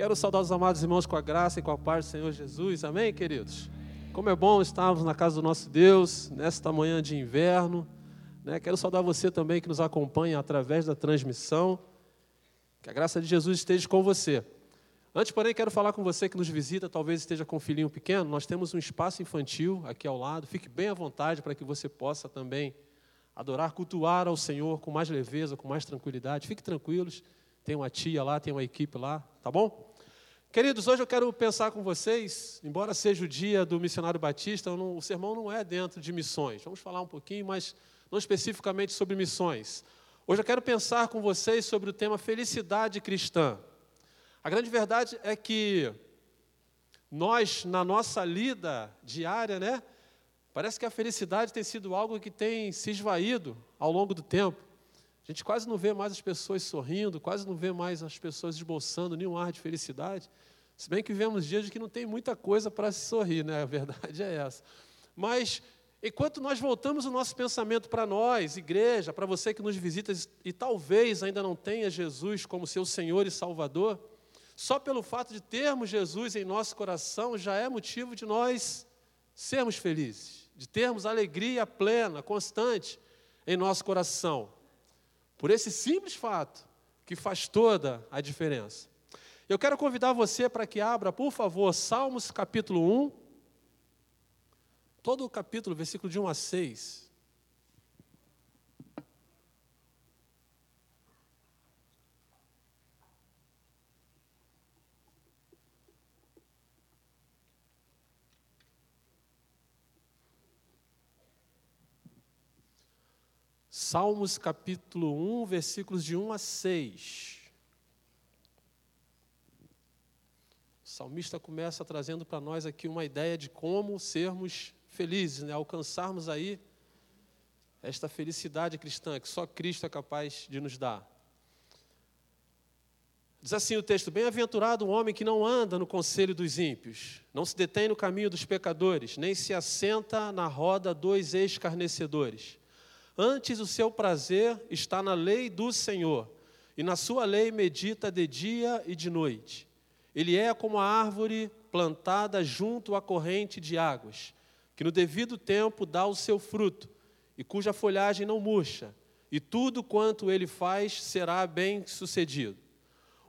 Quero saudar os amados irmãos com a graça e com a paz do Senhor Jesus. Amém, queridos? Como é bom estarmos na casa do nosso Deus, nesta manhã de inverno. Né? Quero saudar você também que nos acompanha através da transmissão. Que a graça de Jesus esteja com você. Antes, porém, quero falar com você que nos visita, talvez esteja com um filhinho pequeno. Nós temos um espaço infantil aqui ao lado. Fique bem à vontade para que você possa também adorar, cultuar ao Senhor com mais leveza, com mais tranquilidade. Fique tranquilos. Tem uma tia lá, tem uma equipe lá, tá bom? Queridos, hoje eu quero pensar com vocês, embora seja o dia do missionário batista, não, o sermão não é dentro de missões. Vamos falar um pouquinho, mas não especificamente sobre missões. Hoje eu quero pensar com vocês sobre o tema felicidade cristã. A grande verdade é que nós, na nossa lida diária, né, parece que a felicidade tem sido algo que tem se esvaído ao longo do tempo. A gente quase não vê mais as pessoas sorrindo, quase não vê mais as pessoas esboçando nenhum ar de felicidade. Se bem que vivemos dias de que não tem muita coisa para se sorrir, né? A verdade é essa. Mas enquanto nós voltamos o nosso pensamento para nós, igreja, para você que nos visita e talvez ainda não tenha Jesus como seu Senhor e Salvador, só pelo fato de termos Jesus em nosso coração já é motivo de nós sermos felizes, de termos alegria plena, constante em nosso coração. Por esse simples fato, que faz toda a diferença. Eu quero convidar você para que abra, por favor, Salmos capítulo 1. Todo o capítulo, versículo de 1 a 6. Salmos capítulo 1, versículos de 1 a 6. O salmista começa trazendo para nós aqui uma ideia de como sermos felizes, né? alcançarmos aí esta felicidade cristã que só Cristo é capaz de nos dar. Diz assim o texto: Bem-aventurado o homem que não anda no conselho dos ímpios, não se detém no caminho dos pecadores, nem se assenta na roda dos escarnecedores. Antes o seu prazer está na lei do Senhor, e na sua lei medita de dia e de noite. Ele é como a árvore plantada junto à corrente de águas, que no devido tempo dá o seu fruto, e cuja folhagem não murcha, e tudo quanto ele faz será bem sucedido.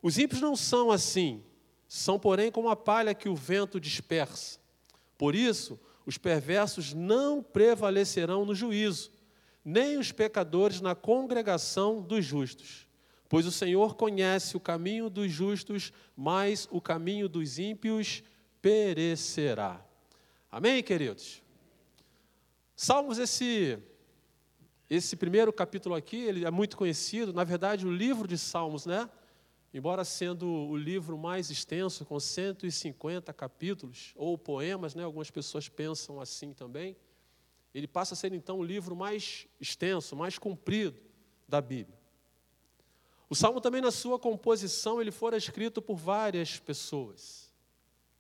Os ímpios não são assim, são, porém, como a palha que o vento dispersa. Por isso, os perversos não prevalecerão no juízo nem os pecadores na congregação dos justos. Pois o Senhor conhece o caminho dos justos, mas o caminho dos ímpios perecerá. Amém, queridos? Salmos, esse, esse primeiro capítulo aqui, ele é muito conhecido. Na verdade, o livro de Salmos, né? Embora sendo o livro mais extenso, com 150 capítulos, ou poemas, né? Algumas pessoas pensam assim também ele passa a ser então o livro mais extenso, mais comprido da Bíblia. O Salmo também na sua composição ele fora escrito por várias pessoas,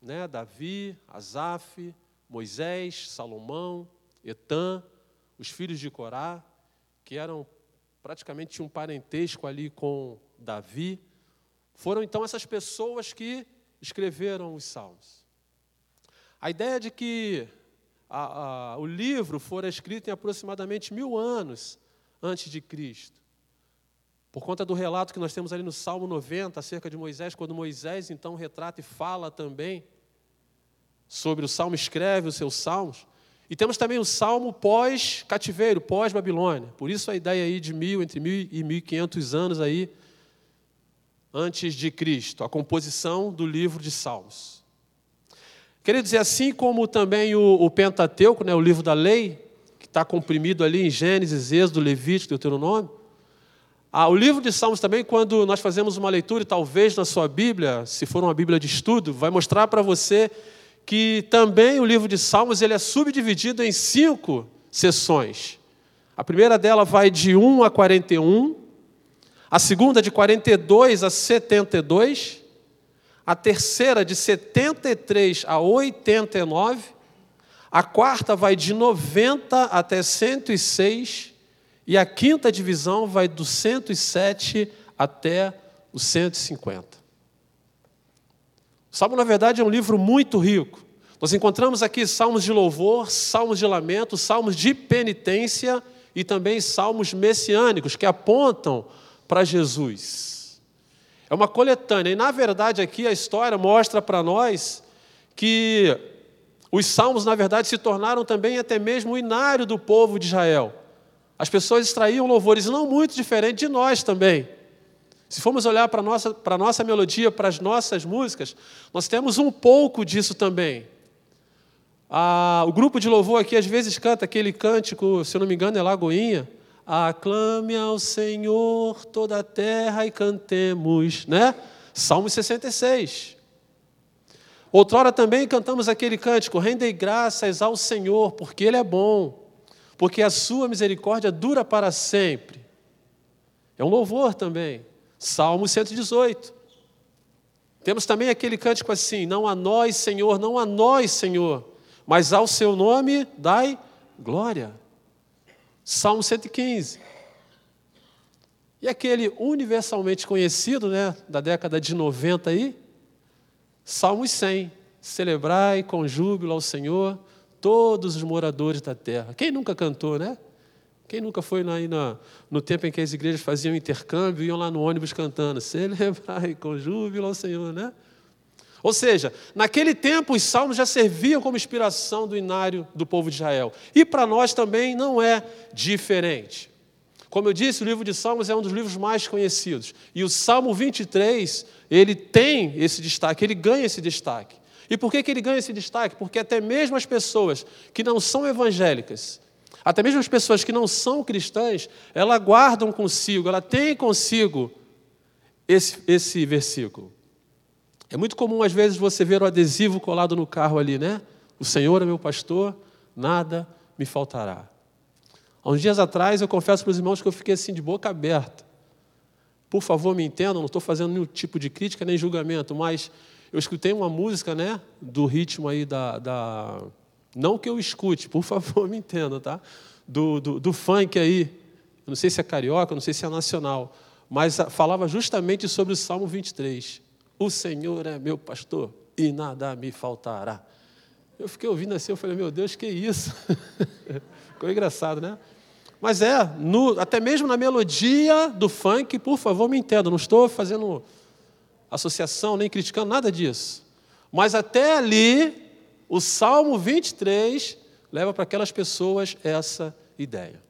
né? Davi, Asaf, Moisés, Salomão, Etã, os filhos de Corá, que eram praticamente um parentesco ali com Davi, foram então essas pessoas que escreveram os salmos. A ideia de que a, a, o livro fora escrito em aproximadamente mil anos antes de Cristo. Por conta do relato que nós temos ali no Salmo 90 acerca de Moisés, quando Moisés então retrata e fala também sobre o Salmo, escreve os seus salmos. E temos também o Salmo pós-cativeiro, pós-Babilônia. Por isso a ideia aí de mil, entre mil e mil e quinhentos anos aí, antes de Cristo, a composição do livro de Salmos. Queria dizer, assim como também o, o Pentateuco, né, o livro da lei, que está comprimido ali em Gênesis, Êxodo, Levítico, Deuteronômio, ah, o livro de Salmos também, quando nós fazemos uma leitura, talvez na sua Bíblia, se for uma Bíblia de estudo, vai mostrar para você que também o livro de Salmos ele é subdividido em cinco sessões. A primeira dela vai de 1 a 41, a segunda de 42 a 72, a terceira de 73 a 89, a quarta vai de 90 até 106 e a quinta divisão vai do 107 até o 150. O Salmo, na verdade, é um livro muito rico. Nós encontramos aqui salmos de louvor, salmos de lamento, salmos de penitência e também salmos messiânicos que apontam para Jesus. É uma coletânea, e na verdade aqui a história mostra para nós que os salmos, na verdade, se tornaram também até mesmo o inário do povo de Israel. As pessoas extraíam louvores não muito diferente de nós também. Se formos olhar para a nossa, para nossa melodia, para as nossas músicas, nós temos um pouco disso também. Ah, o grupo de louvor aqui às vezes canta aquele cântico, se eu não me engano, é Lagoinha. Aclame ao Senhor toda a terra e cantemos, né? Salmo 66. Outrora também cantamos aquele cântico: Rendei graças ao Senhor, porque Ele é bom, porque a sua misericórdia dura para sempre. É um louvor também. Salmo 118. Temos também aquele cântico assim: Não a nós, Senhor, não a nós, Senhor, mas ao seu nome dai glória. Salmo 115. E aquele universalmente conhecido, né, da década de 90 aí, Salmos 100. Celebrai com júbilo ao Senhor todos os moradores da terra. Quem nunca cantou, né? Quem nunca foi aí no, no tempo em que as igrejas faziam intercâmbio, iam lá no ônibus cantando, celebrai com júbilo ao Senhor, né? Ou seja, naquele tempo os salmos já serviam como inspiração do inário do povo de Israel. E para nós também não é diferente. Como eu disse, o livro de Salmos é um dos livros mais conhecidos. E o Salmo 23, ele tem esse destaque, ele ganha esse destaque. E por que, que ele ganha esse destaque? Porque até mesmo as pessoas que não são evangélicas, até mesmo as pessoas que não são cristãs, ela guardam consigo, ela tem consigo esse, esse versículo. É muito comum, às vezes, você ver o adesivo colado no carro ali, né? O Senhor é meu pastor, nada me faltará. Há uns dias atrás, eu confesso para os irmãos que eu fiquei assim de boca aberta. Por favor, me entendam, não estou fazendo nenhum tipo de crítica nem julgamento, mas eu escutei uma música, né, do ritmo aí da, da não que eu escute, por favor, me entenda, tá? Do, do, do funk aí, não sei se é carioca, não sei se é nacional, mas falava justamente sobre o Salmo 23. O Senhor é meu pastor e nada me faltará. Eu fiquei ouvindo assim, eu falei, meu Deus, que isso? Ficou engraçado, né? Mas é, no, até mesmo na melodia do funk, por favor, me entenda, não estou fazendo associação nem criticando nada disso. Mas até ali, o Salmo 23 leva para aquelas pessoas essa ideia.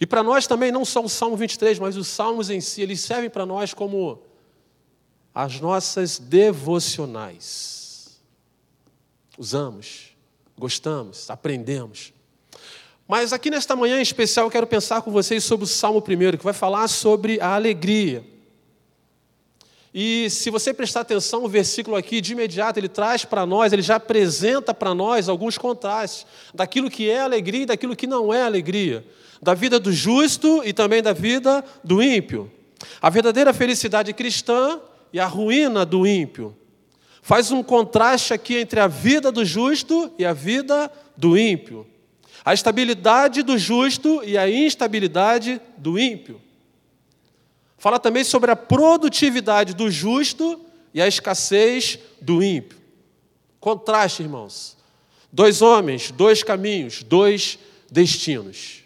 E para nós também, não só o Salmo 23, mas os salmos em si, eles servem para nós como as nossas devocionais. Usamos, gostamos, aprendemos. Mas aqui nesta manhã em especial eu quero pensar com vocês sobre o Salmo 1, que vai falar sobre a alegria. E se você prestar atenção, o versículo aqui, de imediato, ele traz para nós, ele já apresenta para nós alguns contrastes daquilo que é alegria e daquilo que não é alegria, da vida do justo e também da vida do ímpio. A verdadeira felicidade cristã e a ruína do ímpio. Faz um contraste aqui entre a vida do justo e a vida do ímpio. A estabilidade do justo e a instabilidade do ímpio. Fala também sobre a produtividade do justo e a escassez do ímpio. Contraste, irmãos. Dois homens, dois caminhos, dois destinos.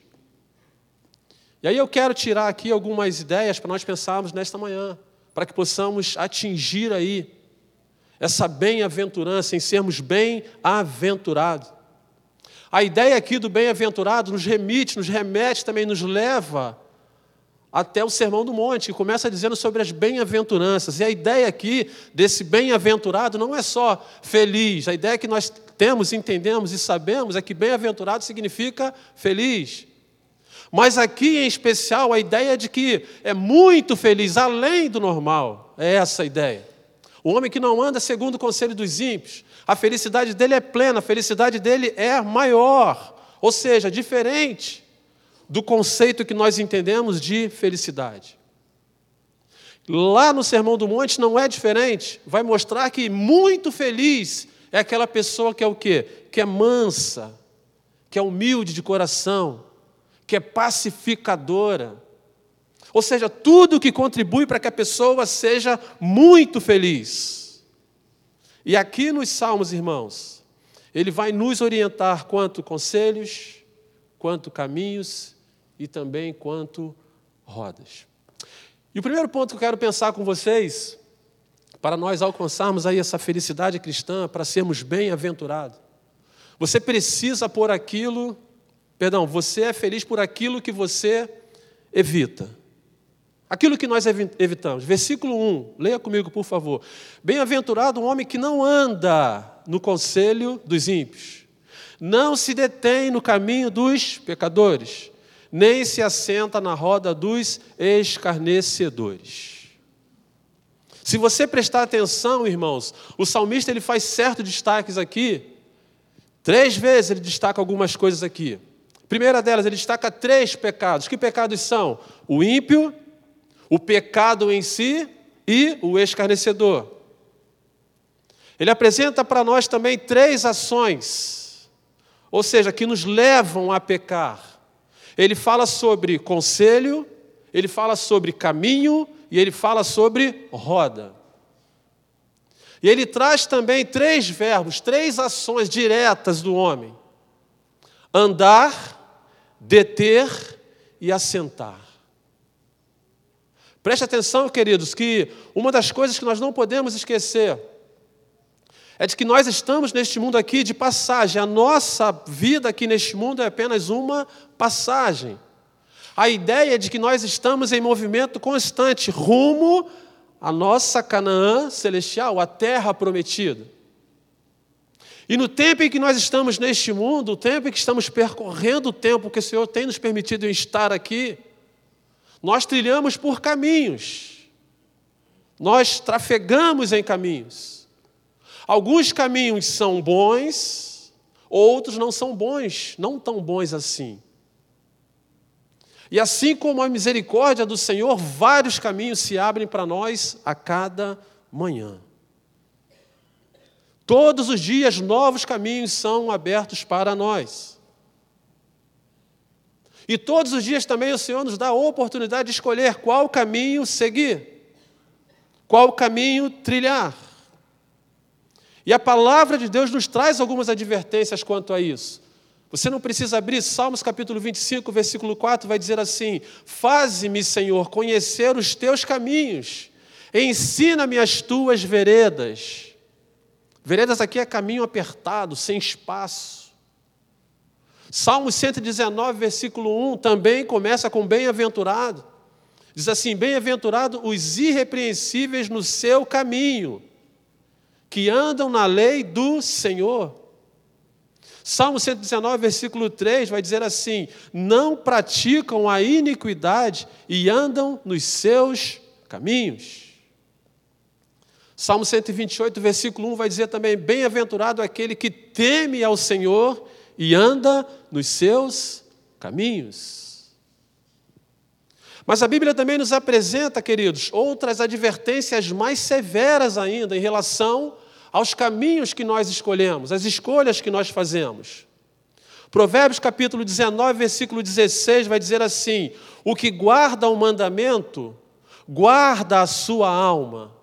E aí eu quero tirar aqui algumas ideias para nós pensarmos nesta manhã, para que possamos atingir aí essa bem-aventurança, em sermos bem-aventurados. A ideia aqui do bem-aventurado nos remite, nos remete, também nos leva até o Sermão do Monte, que começa dizendo sobre as bem-aventuranças. E a ideia aqui desse bem-aventurado não é só feliz, a ideia que nós temos, entendemos e sabemos é que bem-aventurado significa feliz. Mas aqui em especial a ideia de que é muito feliz, além do normal, é essa a ideia. O homem que não anda segundo o conselho dos ímpios, a felicidade dele é plena, a felicidade dele é maior, ou seja, diferente do conceito que nós entendemos de felicidade. Lá no Sermão do Monte não é diferente, vai mostrar que muito feliz é aquela pessoa que é o quê? Que é mansa, que é humilde de coração, que é pacificadora. Ou seja, tudo que contribui para que a pessoa seja muito feliz. E aqui nos Salmos, irmãos, ele vai nos orientar quanto conselhos, quanto caminhos e também quanto rodas. E o primeiro ponto que eu quero pensar com vocês, para nós alcançarmos aí essa felicidade cristã, para sermos bem-aventurados, você precisa por aquilo, perdão, você é feliz por aquilo que você evita. Aquilo que nós evitamos. Versículo 1, leia comigo, por favor. Bem-aventurado o homem que não anda no conselho dos ímpios, não se detém no caminho dos pecadores, nem se assenta na roda dos escarnecedores. Se você prestar atenção, irmãos, o salmista ele faz certos destaques aqui. Três vezes ele destaca algumas coisas aqui. Primeira delas, ele destaca três pecados. Que pecados são? O ímpio, o pecado em si e o escarnecedor. Ele apresenta para nós também três ações, ou seja, que nos levam a pecar. Ele fala sobre conselho, ele fala sobre caminho e ele fala sobre roda. E ele traz também três verbos, três ações diretas do homem: andar, deter e assentar. Preste atenção, queridos, que uma das coisas que nós não podemos esquecer é de que nós estamos neste mundo aqui de passagem. A nossa vida aqui neste mundo é apenas uma passagem. A ideia é de que nós estamos em movimento constante rumo à nossa Canaã celestial, a terra prometida. E no tempo em que nós estamos neste mundo, o tempo em que estamos percorrendo o tempo que o Senhor tem nos permitido estar aqui, nós trilhamos por caminhos, nós trafegamos em caminhos. Alguns caminhos são bons, outros não são bons, não tão bons assim. E assim como a misericórdia do Senhor, vários caminhos se abrem para nós a cada manhã. Todos os dias, novos caminhos são abertos para nós. E todos os dias também o Senhor nos dá a oportunidade de escolher qual caminho seguir, qual caminho trilhar. E a palavra de Deus nos traz algumas advertências quanto a isso. Você não precisa abrir Salmos capítulo 25, versículo 4, vai dizer assim: Faze-me, Senhor, conhecer os teus caminhos, ensina-me as tuas veredas. Veredas aqui é caminho apertado, sem espaço. Salmo 119, versículo 1, também começa com bem-aventurado. Diz assim: Bem-aventurado os irrepreensíveis no seu caminho que andam na lei do Senhor. Salmo 119, versículo 3 vai dizer assim: Não praticam a iniquidade e andam nos seus caminhos. Salmo 128, versículo 1 vai dizer também: Bem-aventurado aquele que teme ao Senhor e anda nos seus caminhos. Mas a Bíblia também nos apresenta, queridos, outras advertências mais severas ainda em relação aos caminhos que nós escolhemos, às escolhas que nós fazemos. Provérbios capítulo 19, versículo 16 vai dizer assim: O que guarda o mandamento, guarda a sua alma,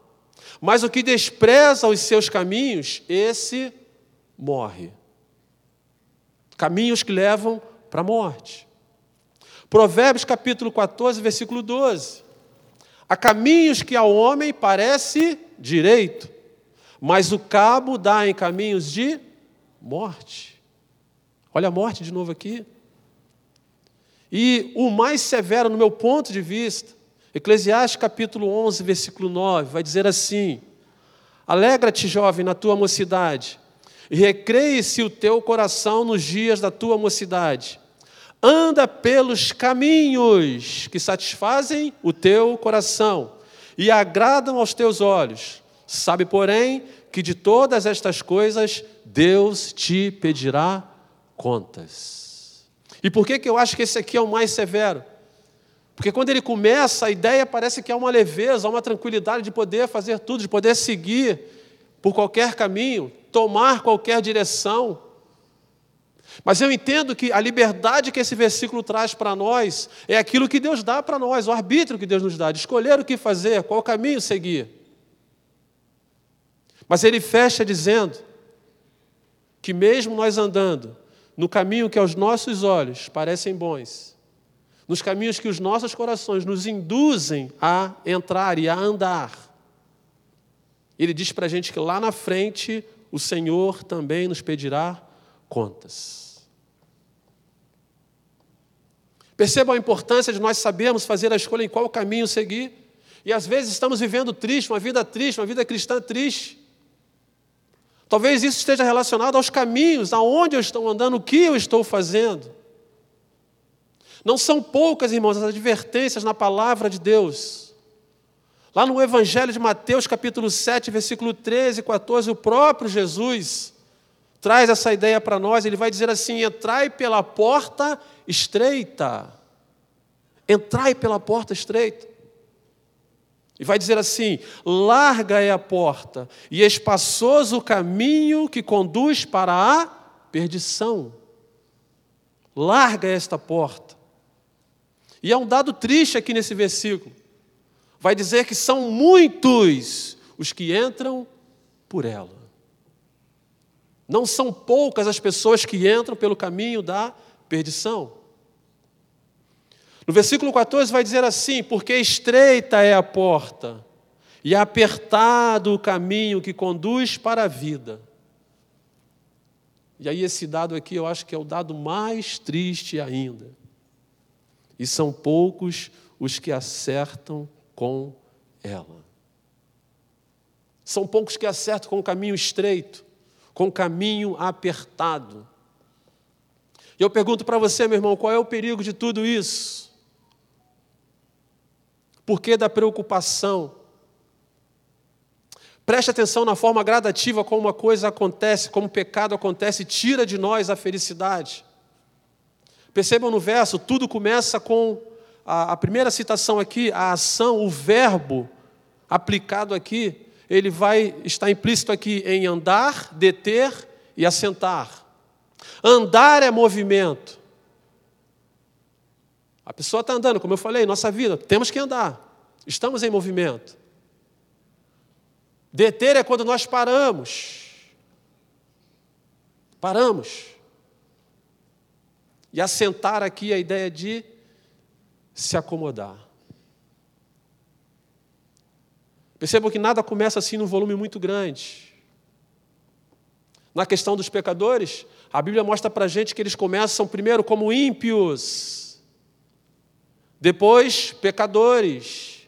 mas o que despreza os seus caminhos, esse morre. Caminhos que levam para a morte. Provérbios capítulo 14, versículo 12. Há caminhos que ao homem parece direito, mas o cabo dá em caminhos de morte. Olha a morte de novo aqui. E o mais severo, no meu ponto de vista, Eclesiastes capítulo 11, versículo 9, vai dizer assim: Alegra-te, jovem, na tua mocidade, e recreie-se o teu coração nos dias da tua mocidade. Anda pelos caminhos que satisfazem o teu coração e agradam aos teus olhos Sabe, porém, que de todas estas coisas Deus te pedirá contas. E por que, que eu acho que esse aqui é o mais severo? Porque quando ele começa, a ideia parece que é uma leveza, uma tranquilidade de poder fazer tudo, de poder seguir por qualquer caminho, tomar qualquer direção. Mas eu entendo que a liberdade que esse versículo traz para nós é aquilo que Deus dá para nós, o arbítrio que Deus nos dá, de escolher o que fazer, qual caminho seguir. Mas ele fecha dizendo que, mesmo nós andando no caminho que aos nossos olhos parecem bons, nos caminhos que os nossos corações nos induzem a entrar e a andar, ele diz para a gente que lá na frente o Senhor também nos pedirá contas. Percebam a importância de nós sabermos fazer a escolha em qual caminho seguir. E às vezes estamos vivendo triste, uma vida triste, uma vida cristã triste. Talvez isso esteja relacionado aos caminhos, aonde eu estou andando, o que eu estou fazendo. Não são poucas, irmãos, as advertências na palavra de Deus. Lá no Evangelho de Mateus, capítulo 7, versículo 13 e 14, o próprio Jesus traz essa ideia para nós. Ele vai dizer assim: entrai pela porta estreita. Entrai pela porta estreita. E vai dizer assim: larga é a porta e espaçoso o caminho que conduz para a perdição. Larga esta porta. E há um dado triste aqui nesse versículo. Vai dizer que são muitos os que entram por ela. Não são poucas as pessoas que entram pelo caminho da perdição. No versículo 14 vai dizer assim: Porque estreita é a porta, e apertado o caminho que conduz para a vida. E aí, esse dado aqui eu acho que é o dado mais triste ainda. E são poucos os que acertam com ela. São poucos que acertam com o caminho estreito com caminho apertado. E eu pergunto para você, meu irmão, qual é o perigo de tudo isso? Por que da preocupação? Preste atenção na forma gradativa como uma coisa acontece, como o pecado acontece, tira de nós a felicidade. Percebam no verso, tudo começa com a, a primeira citação aqui, a ação, o verbo aplicado aqui ele vai estar implícito aqui em andar, deter e assentar. Andar é movimento. A pessoa está andando, como eu falei, nossa vida, temos que andar. Estamos em movimento. Deter é quando nós paramos. Paramos. E assentar aqui a ideia de se acomodar. Percebam que nada começa assim num volume muito grande. Na questão dos pecadores, a Bíblia mostra para a gente que eles começam primeiro como ímpios, depois pecadores,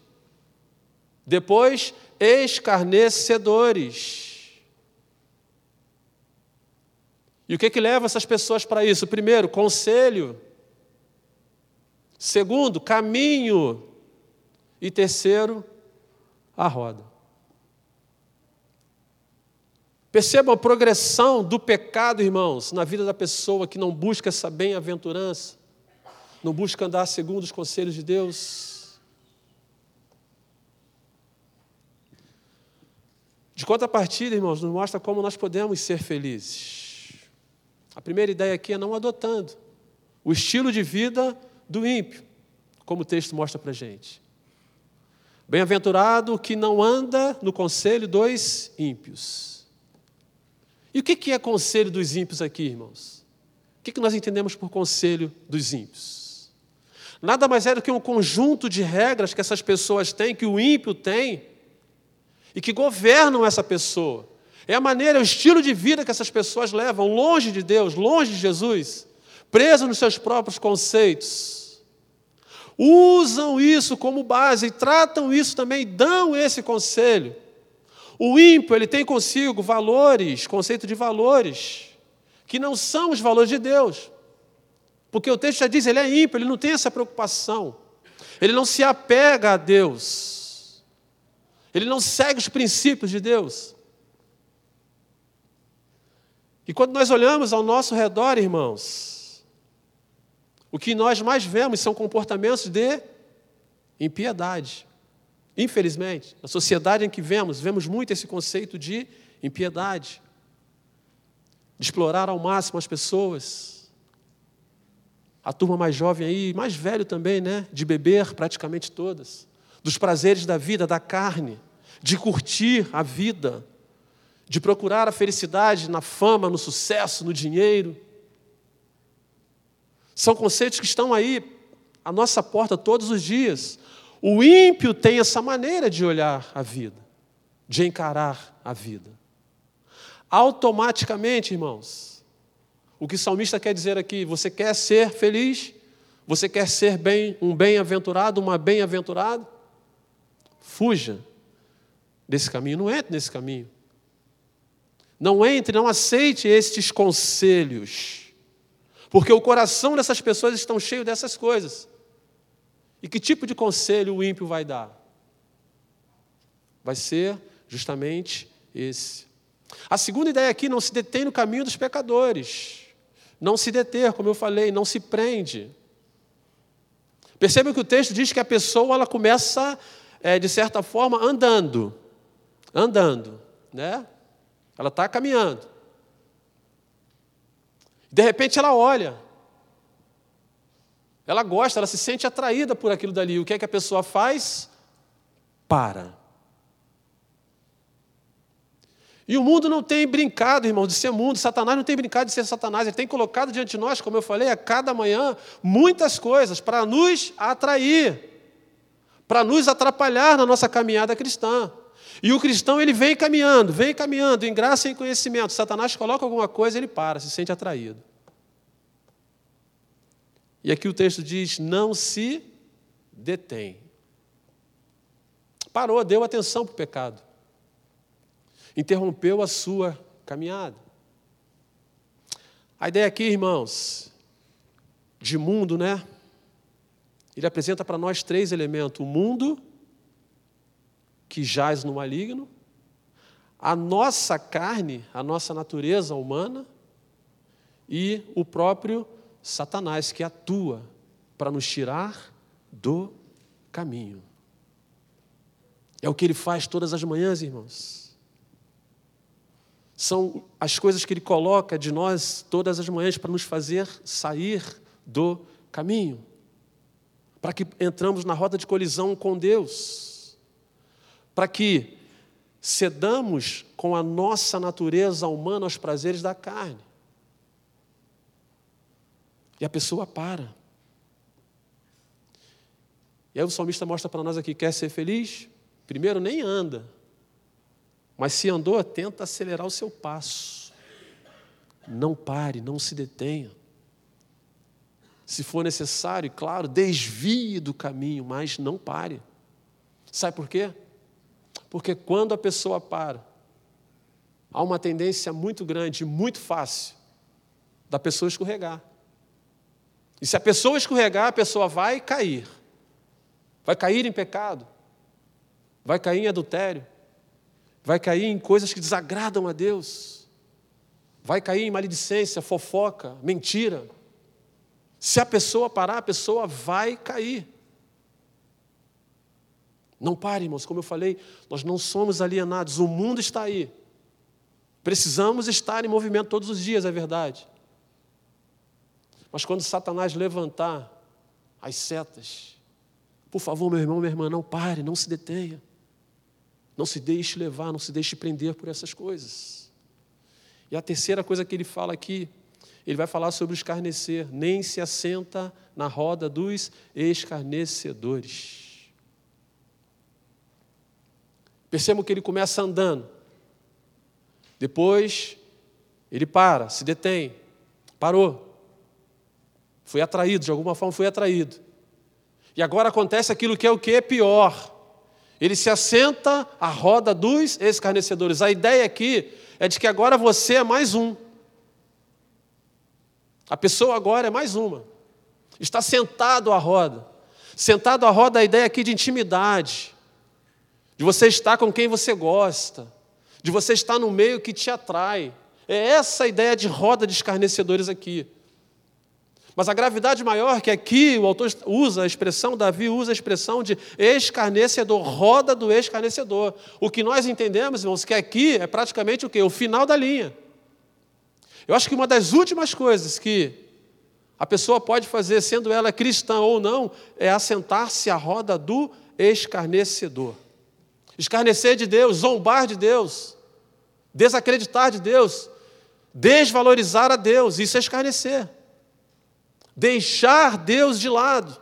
depois escarnecedores. E o que, que leva essas pessoas para isso? Primeiro, conselho. Segundo, caminho. E terceiro, a roda. Percebam a progressão do pecado, irmãos, na vida da pessoa que não busca essa bem-aventurança, não busca andar segundo os conselhos de Deus. De contrapartida, irmãos, nos mostra como nós podemos ser felizes. A primeira ideia aqui é não adotando o estilo de vida do ímpio, como o texto mostra para a gente. Bem-aventurado que não anda no conselho dos ímpios. E o que é conselho dos ímpios aqui, irmãos? O que nós entendemos por conselho dos ímpios? Nada mais é do que um conjunto de regras que essas pessoas têm, que o ímpio tem, e que governam essa pessoa. É a maneira, é o estilo de vida que essas pessoas levam, longe de Deus, longe de Jesus, preso nos seus próprios conceitos usam isso como base e tratam isso também, dão esse conselho. O ímpio, ele tem consigo valores, conceito de valores, que não são os valores de Deus. Porque o texto já diz, ele é ímpio, ele não tem essa preocupação. Ele não se apega a Deus. Ele não segue os princípios de Deus. E quando nós olhamos ao nosso redor, irmãos, o que nós mais vemos são comportamentos de impiedade. Infelizmente, na sociedade em que vemos, vemos muito esse conceito de impiedade, de explorar ao máximo as pessoas. A turma mais jovem aí, mais velho também, né? De beber praticamente todas, dos prazeres da vida, da carne, de curtir a vida, de procurar a felicidade na fama, no sucesso, no dinheiro. São conceitos que estão aí à nossa porta todos os dias. O ímpio tem essa maneira de olhar a vida, de encarar a vida. Automaticamente, irmãos, o que o salmista quer dizer aqui, você quer ser feliz? Você quer ser bem, um bem-aventurado, uma bem-aventurada? Fuja desse caminho, não entre nesse caminho. Não entre, não aceite estes conselhos. Porque o coração dessas pessoas estão cheio dessas coisas. E que tipo de conselho o ímpio vai dar? Vai ser justamente esse. A segunda ideia aqui, não se detém no caminho dos pecadores. Não se deter, como eu falei, não se prende. Perceba que o texto diz que a pessoa ela começa, é, de certa forma, andando. Andando, né? Ela está caminhando. De repente ela olha. Ela gosta, ela se sente atraída por aquilo dali. O que é que a pessoa faz? Para. E o mundo não tem brincado, irmão, de ser mundo. Satanás não tem brincado de ser Satanás. Ele tem colocado diante de nós, como eu falei, a cada manhã, muitas coisas para nos atrair, para nos atrapalhar na nossa caminhada cristã. E o cristão, ele vem caminhando, vem caminhando, em graça e em conhecimento. Satanás coloca alguma coisa, ele para, se sente atraído. E aqui o texto diz: não se detém. Parou, deu atenção para o pecado. Interrompeu a sua caminhada. A ideia aqui, irmãos, de mundo, né? Ele apresenta para nós três elementos: o mundo, que jaz no maligno, a nossa carne, a nossa natureza humana e o próprio Satanás que atua para nos tirar do caminho. É o que ele faz todas as manhãs, irmãos. São as coisas que ele coloca de nós todas as manhãs para nos fazer sair do caminho, para que entramos na roda de colisão com Deus para que cedamos com a nossa natureza humana aos prazeres da carne. E a pessoa para. E aí o salmista mostra para nós aqui: quer ser feliz? Primeiro, nem anda. Mas se andou, tenta acelerar o seu passo. Não pare, não se detenha. Se for necessário, claro, desvie do caminho, mas não pare. Sabe por quê? Porque quando a pessoa para, há uma tendência muito grande, muito fácil, da pessoa escorregar. E se a pessoa escorregar, a pessoa vai cair. Vai cair em pecado, vai cair em adultério, vai cair em coisas que desagradam a Deus, vai cair em maledicência, fofoca, mentira. Se a pessoa parar, a pessoa vai cair. Não pare, irmãos, como eu falei, nós não somos alienados, o mundo está aí. Precisamos estar em movimento todos os dias, é verdade. Mas quando Satanás levantar as setas, por favor, meu irmão, minha irmã, não pare, não se detenha. Não se deixe levar, não se deixe prender por essas coisas. E a terceira coisa que ele fala aqui, ele vai falar sobre o escarnecer. Nem se assenta na roda dos escarnecedores. Percebam que ele começa andando. Depois, ele para, se detém. Parou. Foi atraído, de alguma forma foi atraído. E agora acontece aquilo que é o que é pior. Ele se assenta à roda dos escarnecedores. A ideia aqui é de que agora você é mais um. A pessoa agora é mais uma. Está sentado à roda. Sentado à roda, a ideia aqui de intimidade de você estar com quem você gosta, de você estar no meio que te atrai. É essa a ideia de roda de escarnecedores aqui. Mas a gravidade maior que aqui o autor usa a expressão, Davi usa a expressão de escarnecedor, roda do escarnecedor. O que nós entendemos, irmãos, que aqui é praticamente o quê? O final da linha. Eu acho que uma das últimas coisas que a pessoa pode fazer, sendo ela cristã ou não, é assentar-se à roda do escarnecedor escarnecer de Deus, zombar de Deus, desacreditar de Deus, desvalorizar a Deus, isso é escarnecer. Deixar Deus de lado.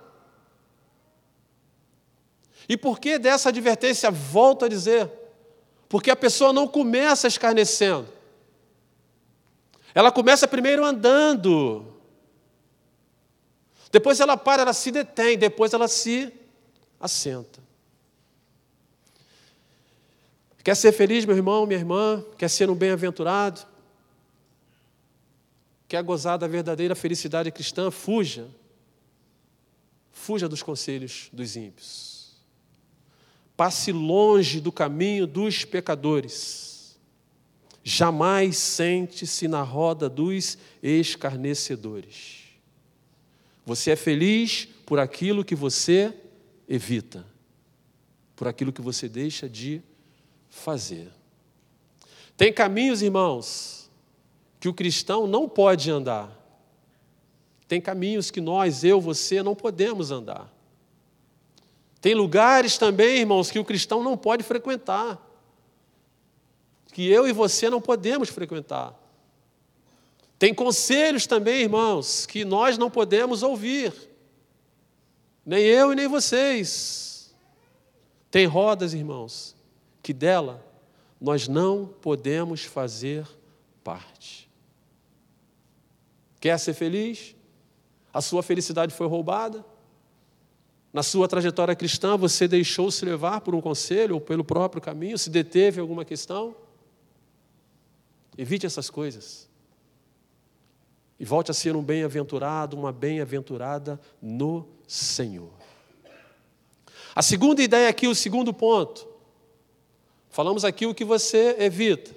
E por que dessa advertência? Volto a dizer. Porque a pessoa não começa escarnecendo. Ela começa primeiro andando. Depois ela para, ela se detém, depois ela se assenta. Quer ser feliz, meu irmão, minha irmã? Quer ser um bem-aventurado? Quer gozar da verdadeira felicidade cristã? Fuja. Fuja dos conselhos dos ímpios. Passe longe do caminho dos pecadores. Jamais sente-se na roda dos escarnecedores. Você é feliz por aquilo que você evita, por aquilo que você deixa de fazer. Tem caminhos, irmãos, que o cristão não pode andar. Tem caminhos que nós, eu, você, não podemos andar. Tem lugares também, irmãos, que o cristão não pode frequentar. Que eu e você não podemos frequentar. Tem conselhos também, irmãos, que nós não podemos ouvir. Nem eu e nem vocês. Tem rodas, irmãos, que dela nós não podemos fazer parte. Quer ser feliz? A sua felicidade foi roubada? Na sua trajetória cristã, você deixou-se levar por um conselho ou pelo próprio caminho? Se deteve em alguma questão? Evite essas coisas. E volte a ser um bem-aventurado, uma bem-aventurada no Senhor. A segunda ideia aqui, o segundo ponto, Falamos aqui o que você evita.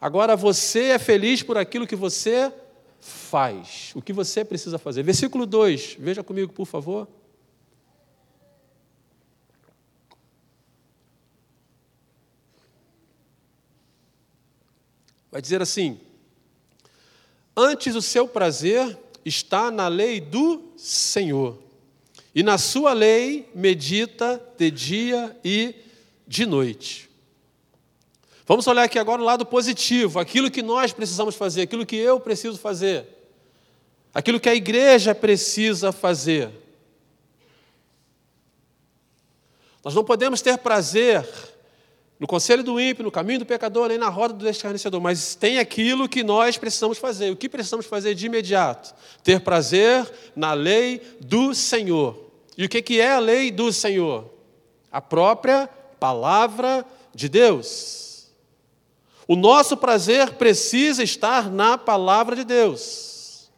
Agora você é feliz por aquilo que você faz. O que você precisa fazer. Versículo 2, veja comigo, por favor. Vai dizer assim: Antes o seu prazer está na lei do Senhor, e na sua lei medita de dia e de noite. Vamos olhar aqui agora o lado positivo, aquilo que nós precisamos fazer, aquilo que eu preciso fazer, aquilo que a igreja precisa fazer. Nós não podemos ter prazer no conselho do ímpio, no caminho do pecador, nem na roda do escarnecedor, mas tem aquilo que nós precisamos fazer. O que precisamos fazer de imediato? Ter prazer na lei do Senhor. E o que é a lei do Senhor? A própria palavra de Deus. O nosso prazer precisa estar na palavra de Deus.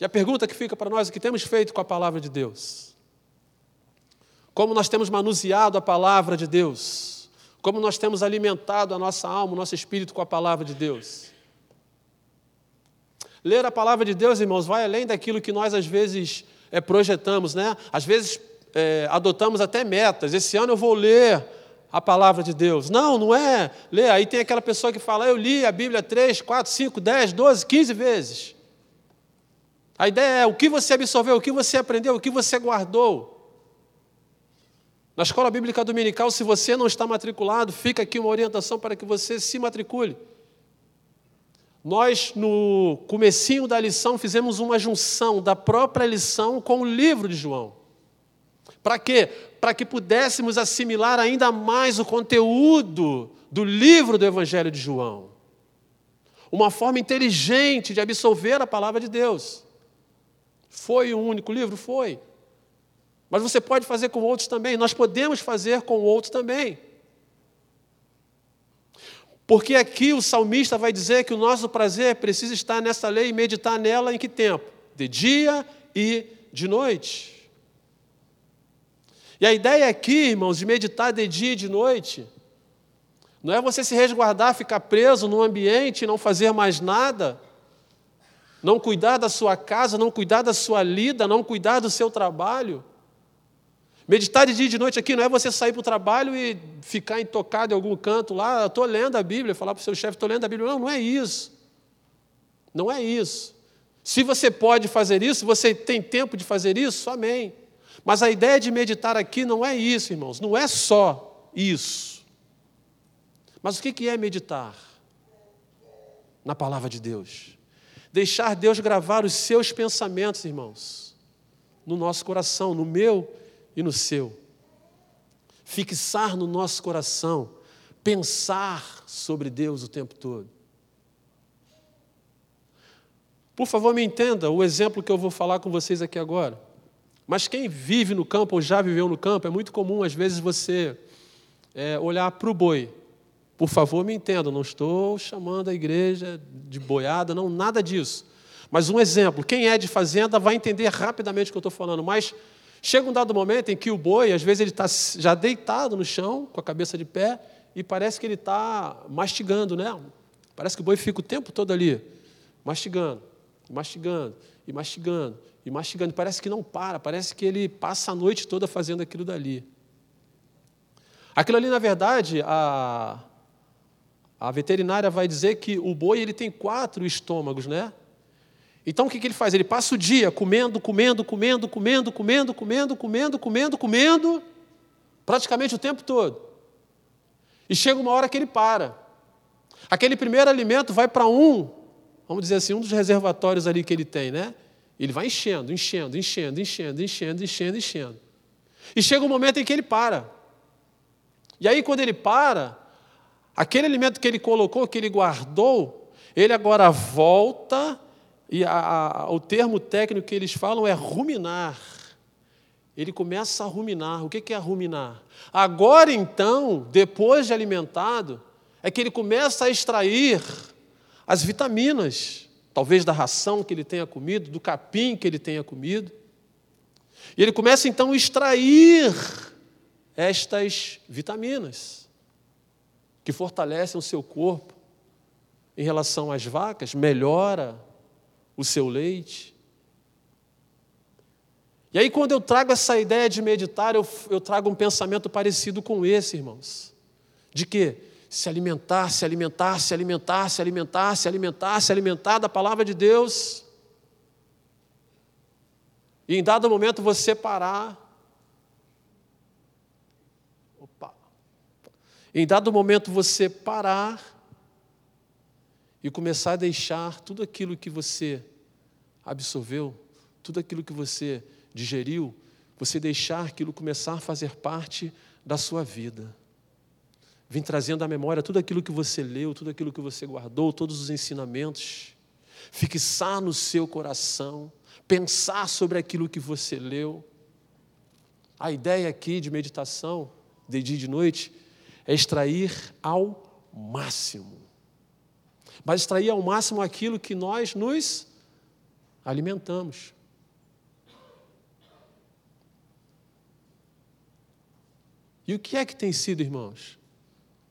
E a pergunta que fica para nós é o que temos feito com a palavra de Deus? Como nós temos manuseado a palavra de Deus? Como nós temos alimentado a nossa alma, o nosso espírito com a palavra de Deus? Ler a palavra de Deus, irmãos, vai além daquilo que nós às vezes é, projetamos, né? Às vezes é, adotamos até metas. Esse ano eu vou ler a palavra de Deus. Não, não é ler. Aí tem aquela pessoa que fala, eu li a Bíblia 3, 4, 5, 10, 12, 15 vezes. A ideia é o que você absorveu, o que você aprendeu, o que você guardou. Na escola bíblica dominical, se você não está matriculado, fica aqui uma orientação para que você se matricule. Nós, no comecinho da lição, fizemos uma junção da própria lição com o livro de João. Para quê? Para que pudéssemos assimilar ainda mais o conteúdo do livro do Evangelho de João. Uma forma inteligente de absolver a palavra de Deus. Foi o único livro? Foi. Mas você pode fazer com outros também. Nós podemos fazer com outros também. Porque aqui o salmista vai dizer que o nosso prazer precisa estar nessa lei e meditar nela em que tempo? De dia e de noite. E a ideia aqui, irmãos, de meditar de dia e de noite, não é você se resguardar, ficar preso num ambiente não fazer mais nada, não cuidar da sua casa, não cuidar da sua lida, não cuidar do seu trabalho. Meditar de dia e de noite aqui não é você sair para o trabalho e ficar intocado em algum canto lá, estou lendo a Bíblia, falar para o seu chefe, estou lendo a Bíblia. Não, não é isso. Não é isso. Se você pode fazer isso, você tem tempo de fazer isso, amém. Mas a ideia de meditar aqui não é isso, irmãos, não é só isso. Mas o que é meditar? Na palavra de Deus. Deixar Deus gravar os seus pensamentos, irmãos, no nosso coração, no meu e no seu. Fixar no nosso coração, pensar sobre Deus o tempo todo. Por favor, me entenda o exemplo que eu vou falar com vocês aqui agora. Mas quem vive no campo ou já viveu no campo, é muito comum, às vezes, você é, olhar para o boi. Por favor, me entenda, não estou chamando a igreja de boiada, não, nada disso. Mas um exemplo: quem é de fazenda vai entender rapidamente o que eu estou falando, mas chega um dado momento em que o boi, às vezes, ele está já deitado no chão, com a cabeça de pé, e parece que ele está mastigando, né? Parece que o boi fica o tempo todo ali, mastigando, mastigando, e mastigando, e mastigando. Parece que não para, parece que ele passa a noite toda fazendo aquilo dali. Aquilo ali, na verdade, a, a veterinária vai dizer que o boi ele tem quatro estômagos, né? Então o que, que ele faz? Ele passa o dia comendo, comendo, comendo, comendo, comendo, comendo, comendo, comendo, comendo, praticamente o tempo todo. E chega uma hora que ele para. Aquele primeiro alimento vai para um, vamos dizer assim, um dos reservatórios ali que ele tem, né? Ele vai enchendo, enchendo, enchendo, enchendo, enchendo, enchendo, enchendo. E chega um momento em que ele para. E aí, quando ele para, aquele alimento que ele colocou, que ele guardou, ele agora volta, e a, a, o termo técnico que eles falam é ruminar. Ele começa a ruminar. O que é ruminar? Agora, então, depois de alimentado, é que ele começa a extrair as vitaminas talvez da ração que ele tenha comido, do capim que ele tenha comido. E ele começa então a extrair estas vitaminas que fortalecem o seu corpo em relação às vacas, melhora o seu leite. E aí, quando eu trago essa ideia de meditar, eu, eu trago um pensamento parecido com esse, irmãos. De que se alimentar, se alimentar, se alimentar, se alimentar, se alimentar, se alimentar da palavra de Deus. E em dado momento você parar. Opa. Em dado momento você parar e começar a deixar tudo aquilo que você absorveu, tudo aquilo que você digeriu, você deixar aquilo começar a fazer parte da sua vida. Vem trazendo à memória tudo aquilo que você leu, tudo aquilo que você guardou, todos os ensinamentos. Fixar no seu coração, pensar sobre aquilo que você leu. A ideia aqui de meditação, de dia e de noite, é extrair ao máximo. Mas extrair ao máximo aquilo que nós nos alimentamos. E o que é que tem sido, irmãos?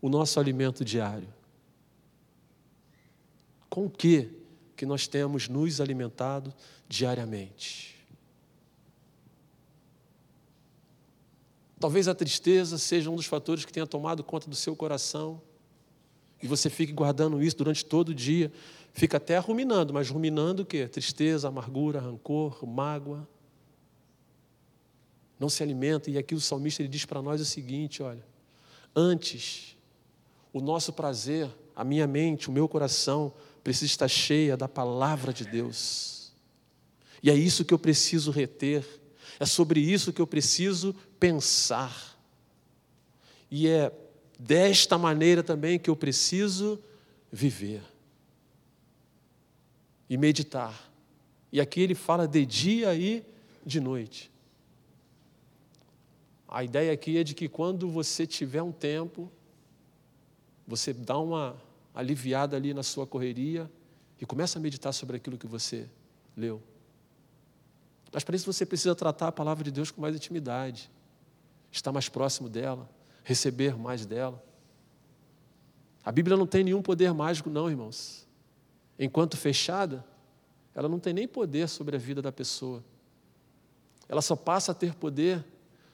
O nosso alimento diário? Com o que que nós temos nos alimentado diariamente? Talvez a tristeza seja um dos fatores que tenha tomado conta do seu coração e você fique guardando isso durante todo o dia, fica até ruminando, mas ruminando o quê? Tristeza, amargura, rancor, mágoa. Não se alimenta, e aqui o salmista ele diz para nós o seguinte: olha, antes o nosso prazer, a minha mente, o meu coração precisa estar cheia da palavra de Deus. E é isso que eu preciso reter, é sobre isso que eu preciso pensar. E é desta maneira também que eu preciso viver e meditar. E aqui ele fala de dia e de noite. A ideia aqui é de que quando você tiver um tempo, você dá uma aliviada ali na sua correria e começa a meditar sobre aquilo que você leu. Mas para isso você precisa tratar a palavra de Deus com mais intimidade, estar mais próximo dela, receber mais dela. A Bíblia não tem nenhum poder mágico, não, irmãos. Enquanto fechada, ela não tem nem poder sobre a vida da pessoa. Ela só passa a ter poder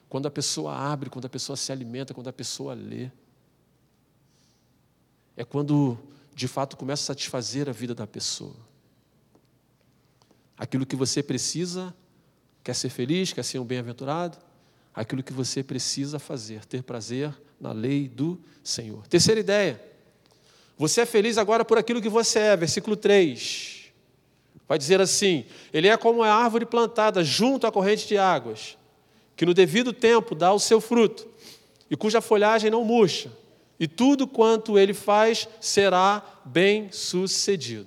quando a pessoa abre, quando a pessoa se alimenta, quando a pessoa lê é quando de fato começa a satisfazer a vida da pessoa. Aquilo que você precisa, quer ser feliz, quer ser um bem-aventurado, aquilo que você precisa fazer, ter prazer na lei do Senhor. Terceira ideia. Você é feliz agora por aquilo que você é, versículo 3. Vai dizer assim: Ele é como a árvore plantada junto à corrente de águas, que no devido tempo dá o seu fruto, e cuja folhagem não murcha, e tudo quanto ele faz será bem sucedido.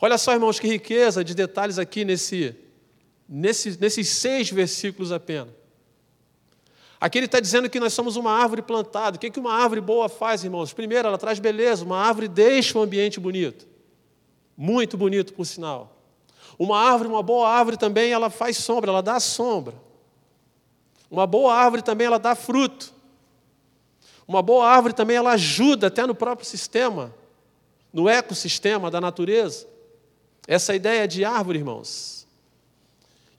Olha só, irmãos, que riqueza de detalhes aqui nesse, nesse, nesses seis versículos apenas. Aqui ele está dizendo que nós somos uma árvore plantada. O que, que uma árvore boa faz, irmãos? Primeiro, ela traz beleza. Uma árvore deixa o ambiente bonito. Muito bonito, por sinal. Uma árvore, uma boa árvore também, ela faz sombra, ela dá sombra. Uma boa árvore também, ela dá fruto. Uma boa árvore também, ela ajuda até no próprio sistema, no ecossistema da natureza. Essa ideia de árvore, irmãos.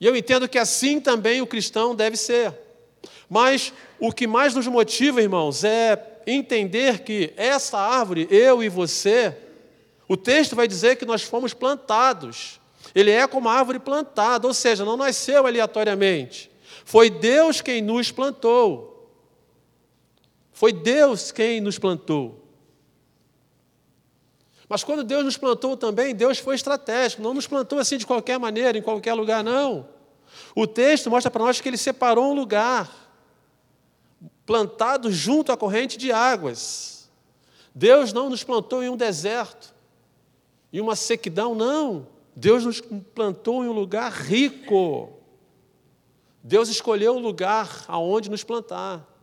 E eu entendo que assim também o cristão deve ser. Mas o que mais nos motiva, irmãos, é entender que essa árvore, eu e você, o texto vai dizer que nós fomos plantados. Ele é como uma árvore plantada, ou seja, não nasceu aleatoriamente. Foi Deus quem nos plantou. Foi Deus quem nos plantou. Mas quando Deus nos plantou também, Deus foi estratégico, não nos plantou assim de qualquer maneira, em qualquer lugar, não. O texto mostra para nós que ele separou um lugar plantado junto à corrente de águas. Deus não nos plantou em um deserto, em uma sequidão, não. Deus nos plantou em um lugar rico. Deus escolheu o lugar aonde nos plantar.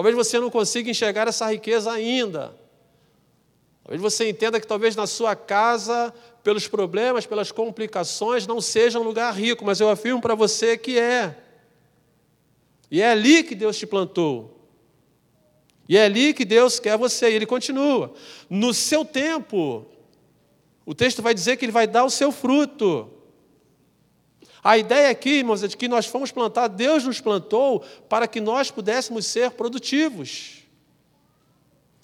Talvez você não consiga enxergar essa riqueza ainda. Talvez você entenda que talvez na sua casa, pelos problemas, pelas complicações, não seja um lugar rico, mas eu afirmo para você que é. E é ali que Deus te plantou. E é ali que Deus quer você. E ele continua. No seu tempo, o texto vai dizer que ele vai dar o seu fruto. A ideia aqui, irmãos, é de que nós fomos plantados, Deus nos plantou para que nós pudéssemos ser produtivos.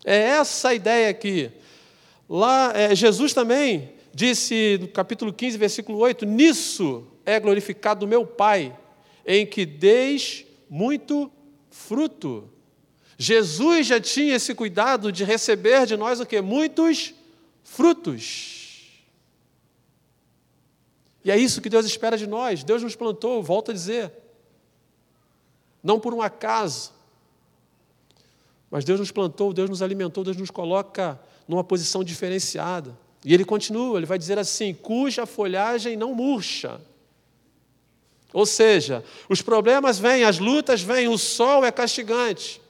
É essa a ideia aqui. Lá, é, Jesus também disse no capítulo 15, versículo 8: Nisso é glorificado o meu Pai, em que deis muito fruto. Jesus já tinha esse cuidado de receber de nós o que? Muitos frutos. E é isso que Deus espera de nós. Deus nos plantou, volto a dizer. Não por um acaso. Mas Deus nos plantou, Deus nos alimentou, Deus nos coloca numa posição diferenciada. E ele continua, ele vai dizer assim: cuja folhagem não murcha. Ou seja, os problemas vêm, as lutas vêm, o sol é castigante.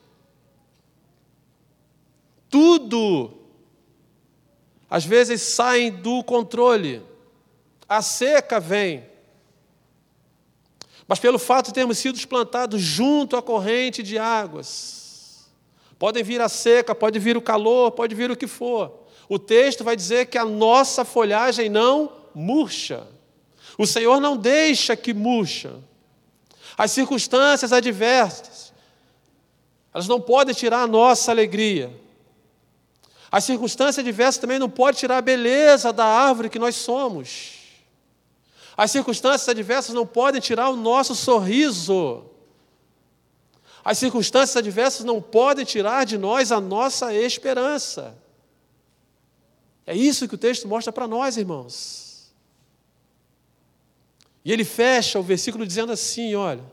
Tudo, às vezes, sai do controle. A seca vem. Mas pelo fato de termos sido plantados junto à corrente de águas, podem vir a seca, pode vir o calor, pode vir o que for. O texto vai dizer que a nossa folhagem não murcha. O Senhor não deixa que murcha. As circunstâncias adversas, elas não podem tirar a nossa alegria. As circunstâncias adversas também não podem tirar a beleza da árvore que nós somos. As circunstâncias adversas não podem tirar o nosso sorriso. As circunstâncias adversas não podem tirar de nós a nossa esperança. É isso que o texto mostra para nós, irmãos. E ele fecha o versículo dizendo assim: olha,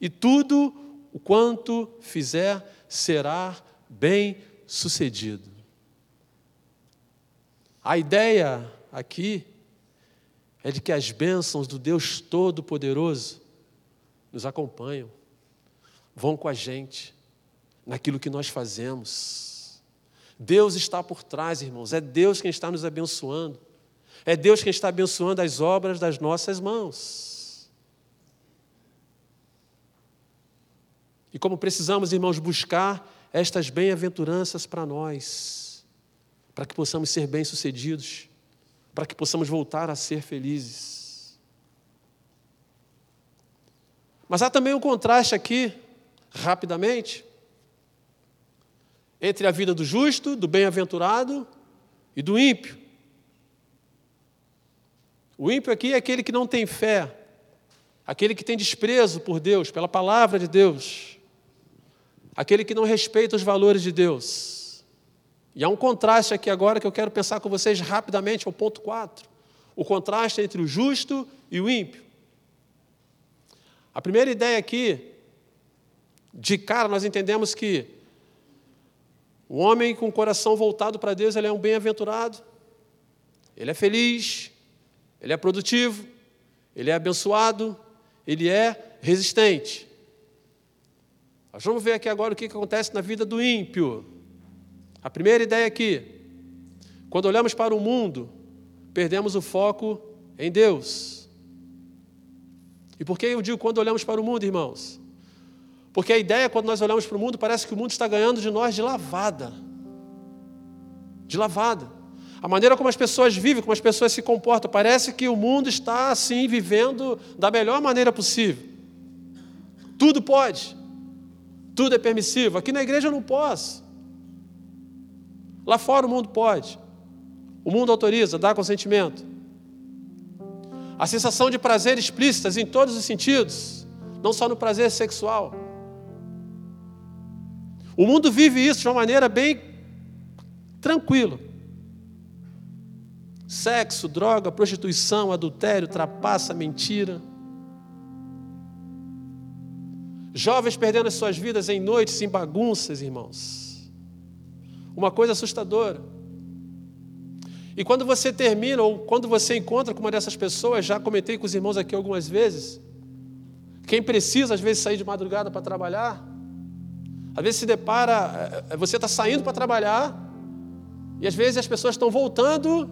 e tudo o quanto fizer será bem sucedido. A ideia aqui é de que as bênçãos do Deus Todo-Poderoso nos acompanham, vão com a gente naquilo que nós fazemos. Deus está por trás, irmãos, é Deus quem está nos abençoando. É Deus quem está abençoando as obras das nossas mãos. E como precisamos, irmãos, buscar estas bem-aventuranças para nós, para que possamos ser bem-sucedidos, para que possamos voltar a ser felizes. Mas há também um contraste aqui, rapidamente, entre a vida do justo, do bem-aventurado e do ímpio. O ímpio aqui é aquele que não tem fé, aquele que tem desprezo por Deus, pela palavra de Deus. aquele que não respeita os valores de Deus. E há um contraste aqui agora que eu quero pensar com vocês rapidamente, é o ponto 4. O contraste entre o justo e o ímpio. A primeira ideia aqui, de cara, nós entendemos que o homem com o coração voltado para Deus, ele é um bem-aventurado, ele é feliz, ele é produtivo, ele é abençoado, ele é resistente. Nós vamos ver aqui agora o que acontece na vida do ímpio. A primeira ideia aqui, quando olhamos para o mundo, perdemos o foco em Deus. E por que eu digo quando olhamos para o mundo, irmãos? Porque a ideia, quando nós olhamos para o mundo, parece que o mundo está ganhando de nós de lavada. De lavada. A maneira como as pessoas vivem, como as pessoas se comportam, parece que o mundo está assim, vivendo da melhor maneira possível. Tudo pode, tudo é permissivo. Aqui na igreja eu não posso. Lá fora o mundo pode. O mundo autoriza, dá consentimento. A sensação de prazer explícitas em todos os sentidos, não só no prazer sexual. O mundo vive isso de uma maneira bem tranquila. Sexo, droga, prostituição, adultério, trapaça, mentira. Jovens perdendo as suas vidas em noites, em bagunças, irmãos. Uma coisa assustadora. E quando você termina, ou quando você encontra com uma dessas pessoas, já comentei com os irmãos aqui algumas vezes, quem precisa às vezes sair de madrugada para trabalhar, às vezes se depara, eh, você está saindo para trabalhar, e às vezes as pessoas estão voltando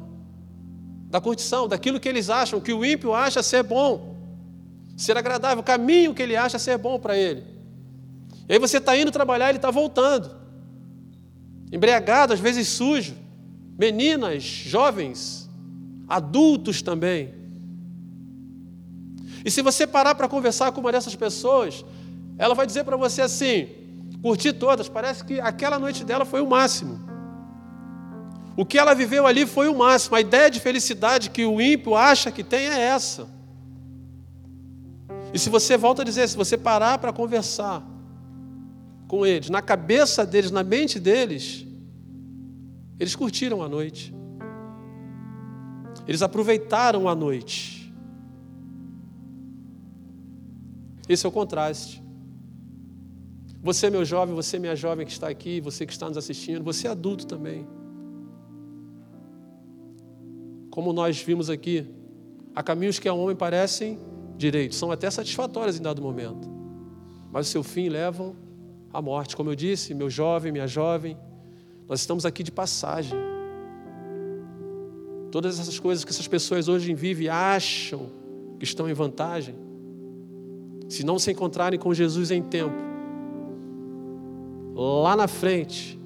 da curtição, daquilo que eles acham, que o ímpio acha ser bom, ser agradável, o caminho que ele acha ser bom para ele. E aí você está indo trabalhar, ele está voltando, embriagado, às vezes sujo, meninas, jovens, adultos também. E se você parar para conversar com uma dessas pessoas, ela vai dizer para você assim: curti todas, parece que aquela noite dela foi o máximo. O que ela viveu ali foi o máximo. A ideia de felicidade que o ímpio acha que tem é essa. E se você volta a dizer, se você parar para conversar com eles, na cabeça deles, na mente deles, eles curtiram a noite. Eles aproveitaram a noite. Esse é o contraste. Você, meu jovem, você, minha jovem que está aqui, você que está nos assistindo, você adulto também. Como nós vimos aqui, há caminhos que ao homem parecem direitos, são até satisfatórios em dado momento, mas o seu fim levam à morte. Como eu disse, meu jovem, minha jovem, nós estamos aqui de passagem. Todas essas coisas que essas pessoas hoje vivem acham que estão em vantagem, se não se encontrarem com Jesus em tempo, lá na frente,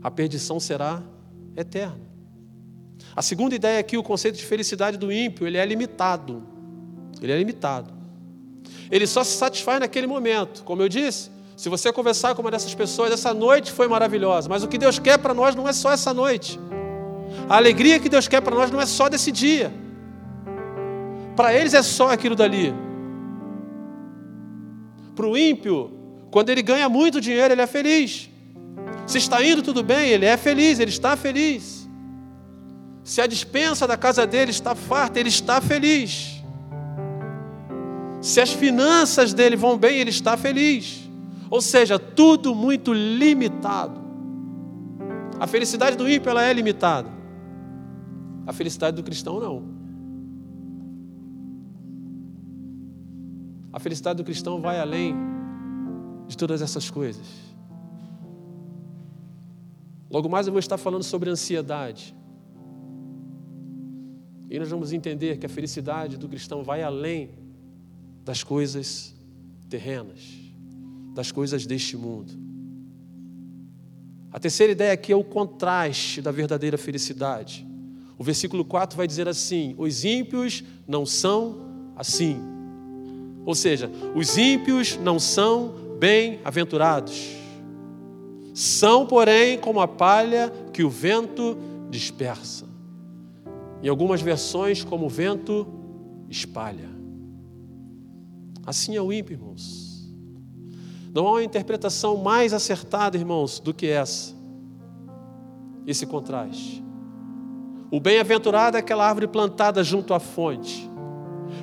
a perdição será eterna. A segunda ideia aqui, o conceito de felicidade do ímpio, ele é limitado. Ele é limitado. Ele só se satisfaz naquele momento. Como eu disse, se você conversar com uma dessas pessoas, essa noite foi maravilhosa, mas o que Deus quer para nós não é só essa noite. A alegria que Deus quer para nós não é só desse dia. Para eles é só aquilo dali. Para o ímpio, quando ele ganha muito dinheiro, ele é feliz. Se está indo tudo bem, ele é feliz, ele está feliz. Se a dispensa da casa dele está farta, ele está feliz. Se as finanças dele vão bem, ele está feliz. Ou seja, tudo muito limitado. A felicidade do ímpio ela é limitada. A felicidade do cristão não. A felicidade do cristão vai além de todas essas coisas. Logo mais eu vou estar falando sobre ansiedade. E nós vamos entender que a felicidade do cristão vai além das coisas terrenas, das coisas deste mundo. A terceira ideia aqui é o contraste da verdadeira felicidade. O versículo 4 vai dizer assim: Os ímpios não são assim. Ou seja, os ímpios não são bem-aventurados. São, porém, como a palha que o vento dispersa. Em algumas versões, como o vento espalha. Assim é o ímpio, irmãos. Não há uma interpretação mais acertada, irmãos, do que essa. Esse contraste. O bem-aventurado é aquela árvore plantada junto à fonte,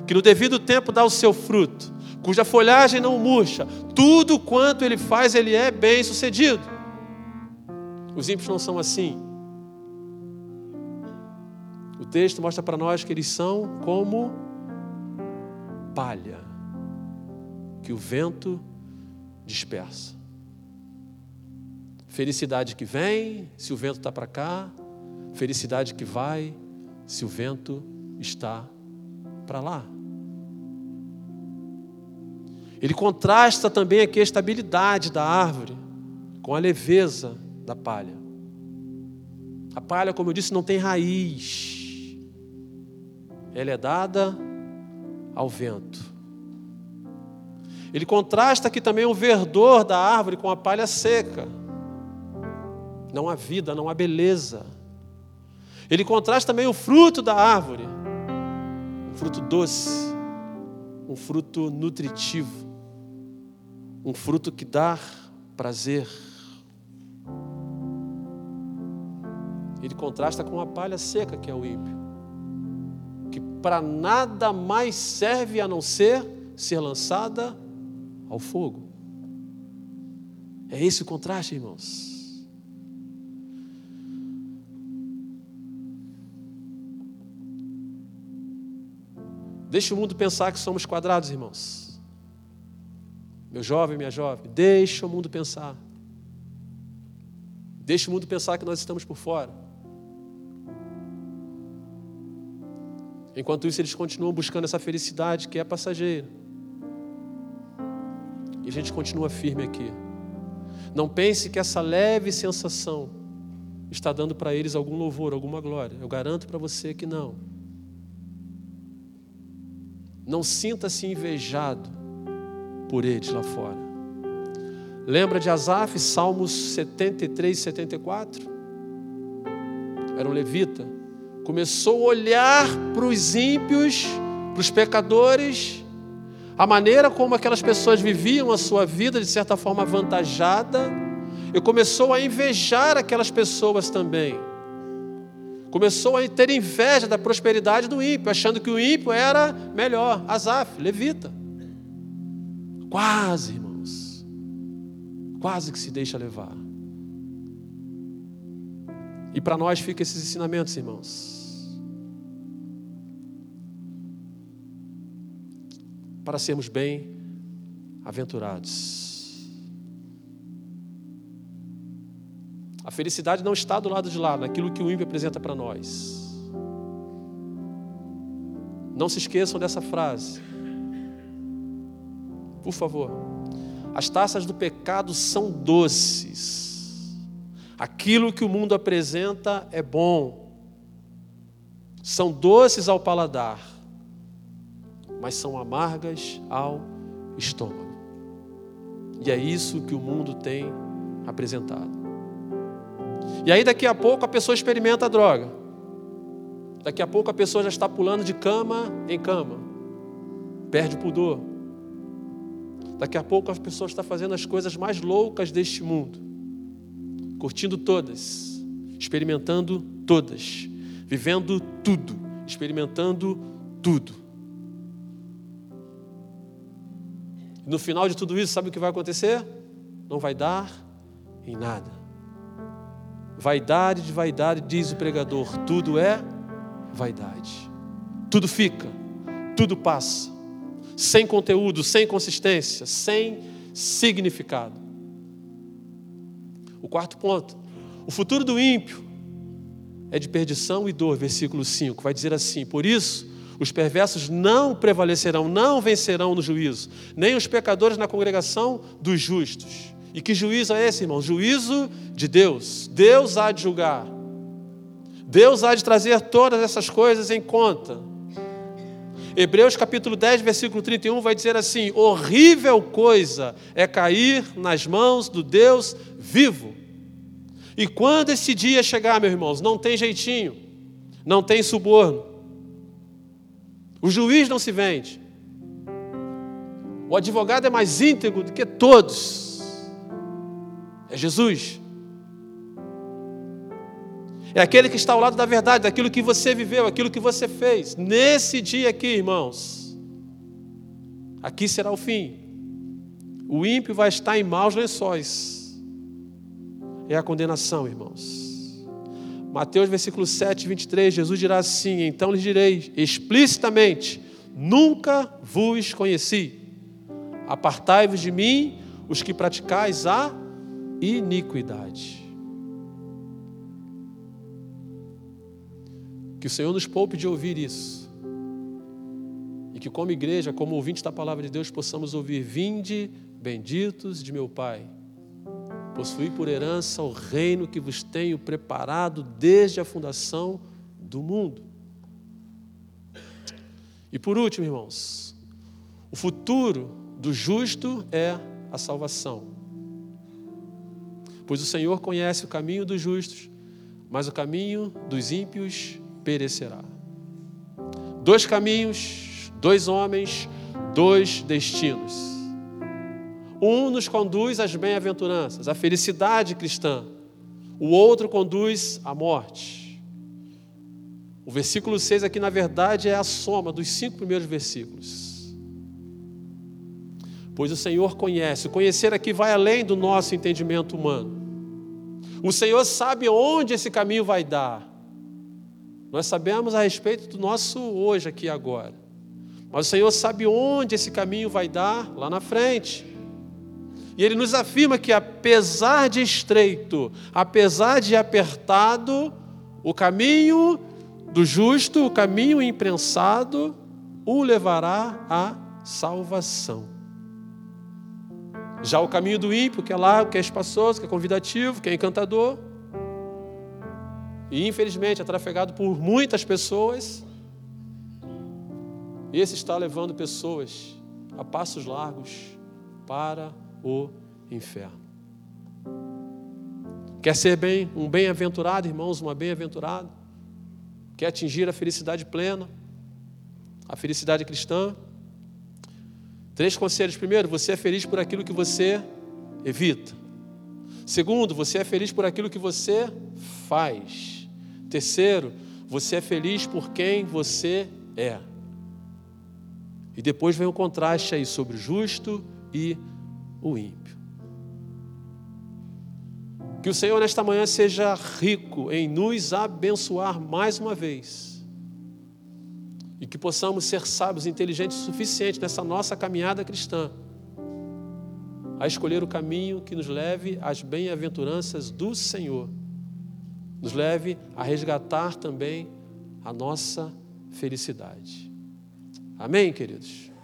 que no devido tempo dá o seu fruto, cuja folhagem não murcha, tudo quanto ele faz, ele é bem-sucedido. Os ímpios não são assim. O texto mostra para nós que eles são como palha que o vento dispersa. Felicidade que vem, se o vento está para cá, felicidade que vai, se o vento está para lá. Ele contrasta também aqui a estabilidade da árvore com a leveza da palha. A palha, como eu disse, não tem raiz. Ela é dada ao vento. Ele contrasta aqui também o verdor da árvore com a palha seca. Não há vida, não há beleza. Ele contrasta também o fruto da árvore, um fruto doce, um fruto nutritivo, um fruto que dá prazer. Ele contrasta com a palha seca, que é o ímpio, que para nada mais serve a não ser ser lançada ao fogo. É esse o contraste, irmãos. Deixe o mundo pensar que somos quadrados, irmãos. Meu jovem, minha jovem, deixe o mundo pensar. Deixe o mundo pensar que nós estamos por fora. Enquanto isso, eles continuam buscando essa felicidade que é passageira. E a gente continua firme aqui. Não pense que essa leve sensação está dando para eles algum louvor, alguma glória. Eu garanto para você que não. Não sinta-se invejado por eles lá fora. Lembra de Asaf, Salmos 73, 74? Era um levita. Começou a olhar para os ímpios, para os pecadores, a maneira como aquelas pessoas viviam a sua vida de certa forma avantajada, e começou a invejar aquelas pessoas também. Começou a ter inveja da prosperidade do ímpio, achando que o ímpio era melhor. Asaf, levita. Quase, irmãos. Quase que se deixa levar. E para nós fica esses ensinamentos, irmãos. Para sermos bem-aventurados. A felicidade não está do lado de lá, naquilo que o ímpio apresenta para nós. Não se esqueçam dessa frase. Por favor. As taças do pecado são doces. Aquilo que o mundo apresenta é bom. São doces ao paladar mas são amargas ao estômago. E é isso que o mundo tem apresentado. E aí daqui a pouco a pessoa experimenta a droga. Daqui a pouco a pessoa já está pulando de cama em cama. Perde o pudor. Daqui a pouco a pessoa está fazendo as coisas mais loucas deste mundo. Curtindo todas, experimentando todas, vivendo tudo, experimentando tudo. No final de tudo isso, sabe o que vai acontecer? Não vai dar em nada. Vaidade de vaidade, diz o pregador, tudo é vaidade. Tudo fica, tudo passa. Sem conteúdo, sem consistência, sem significado. O quarto ponto. O futuro do ímpio é de perdição e dor, versículo 5. Vai dizer assim: Por isso, os perversos não prevalecerão, não vencerão no juízo, nem os pecadores na congregação dos justos. E que juízo é esse, irmão? Juízo de Deus. Deus há de julgar. Deus há de trazer todas essas coisas em conta. Hebreus capítulo 10, versículo 31 vai dizer assim: Horrível coisa é cair nas mãos do Deus vivo. E quando esse dia chegar, meus irmãos, não tem jeitinho, não tem suborno, o juiz não se vende. O advogado é mais íntegro do que todos. É Jesus. É aquele que está ao lado da verdade, daquilo que você viveu, aquilo que você fez. Nesse dia aqui, irmãos, aqui será o fim. O ímpio vai estar em maus lençóis. É a condenação, irmãos. Mateus versículo 7, 23, Jesus dirá assim: Então lhes direi explicitamente: Nunca vos conheci. Apartai-vos de mim, os que praticais a iniquidade. Que o Senhor nos poupe de ouvir isso. E que, como igreja, como ouvinte da palavra de Deus, possamos ouvir: Vinde, benditos de meu Pai possuir por herança o reino que vos tenho preparado desde a fundação do mundo. E por último, irmãos, o futuro do justo é a salvação. Pois o Senhor conhece o caminho dos justos, mas o caminho dos ímpios perecerá. Dois caminhos, dois homens, dois destinos. Um nos conduz às bem-aventuranças, à felicidade cristã. O outro conduz à morte. O versículo 6 aqui, na verdade, é a soma dos cinco primeiros versículos. Pois o Senhor conhece. O conhecer aqui vai além do nosso entendimento humano. O Senhor sabe onde esse caminho vai dar. Nós sabemos a respeito do nosso hoje, aqui agora. Mas o Senhor sabe onde esse caminho vai dar lá na frente. E ele nos afirma que, apesar de estreito, apesar de apertado, o caminho do justo, o caminho imprensado, o levará à salvação. Já o caminho do ímpio, que é largo, que é espaçoso, que é convidativo, que é encantador, e infelizmente é trafegado por muitas pessoas, esse está levando pessoas a passos largos para o inferno. Quer ser bem, um bem-aventurado, irmãos, uma bem-aventurada? Quer atingir a felicidade plena, a felicidade cristã? Três conselhos. Primeiro, você é feliz por aquilo que você evita. Segundo, você é feliz por aquilo que você faz. Terceiro, você é feliz por quem você é. E depois vem o contraste aí sobre o justo e o ímpio. Que o Senhor nesta manhã seja rico em nos abençoar mais uma vez. E que possamos ser sábios e inteligentes o suficiente nessa nossa caminhada cristã a escolher o caminho que nos leve às bem-aventuranças do Senhor. Nos leve a resgatar também a nossa felicidade. Amém, queridos?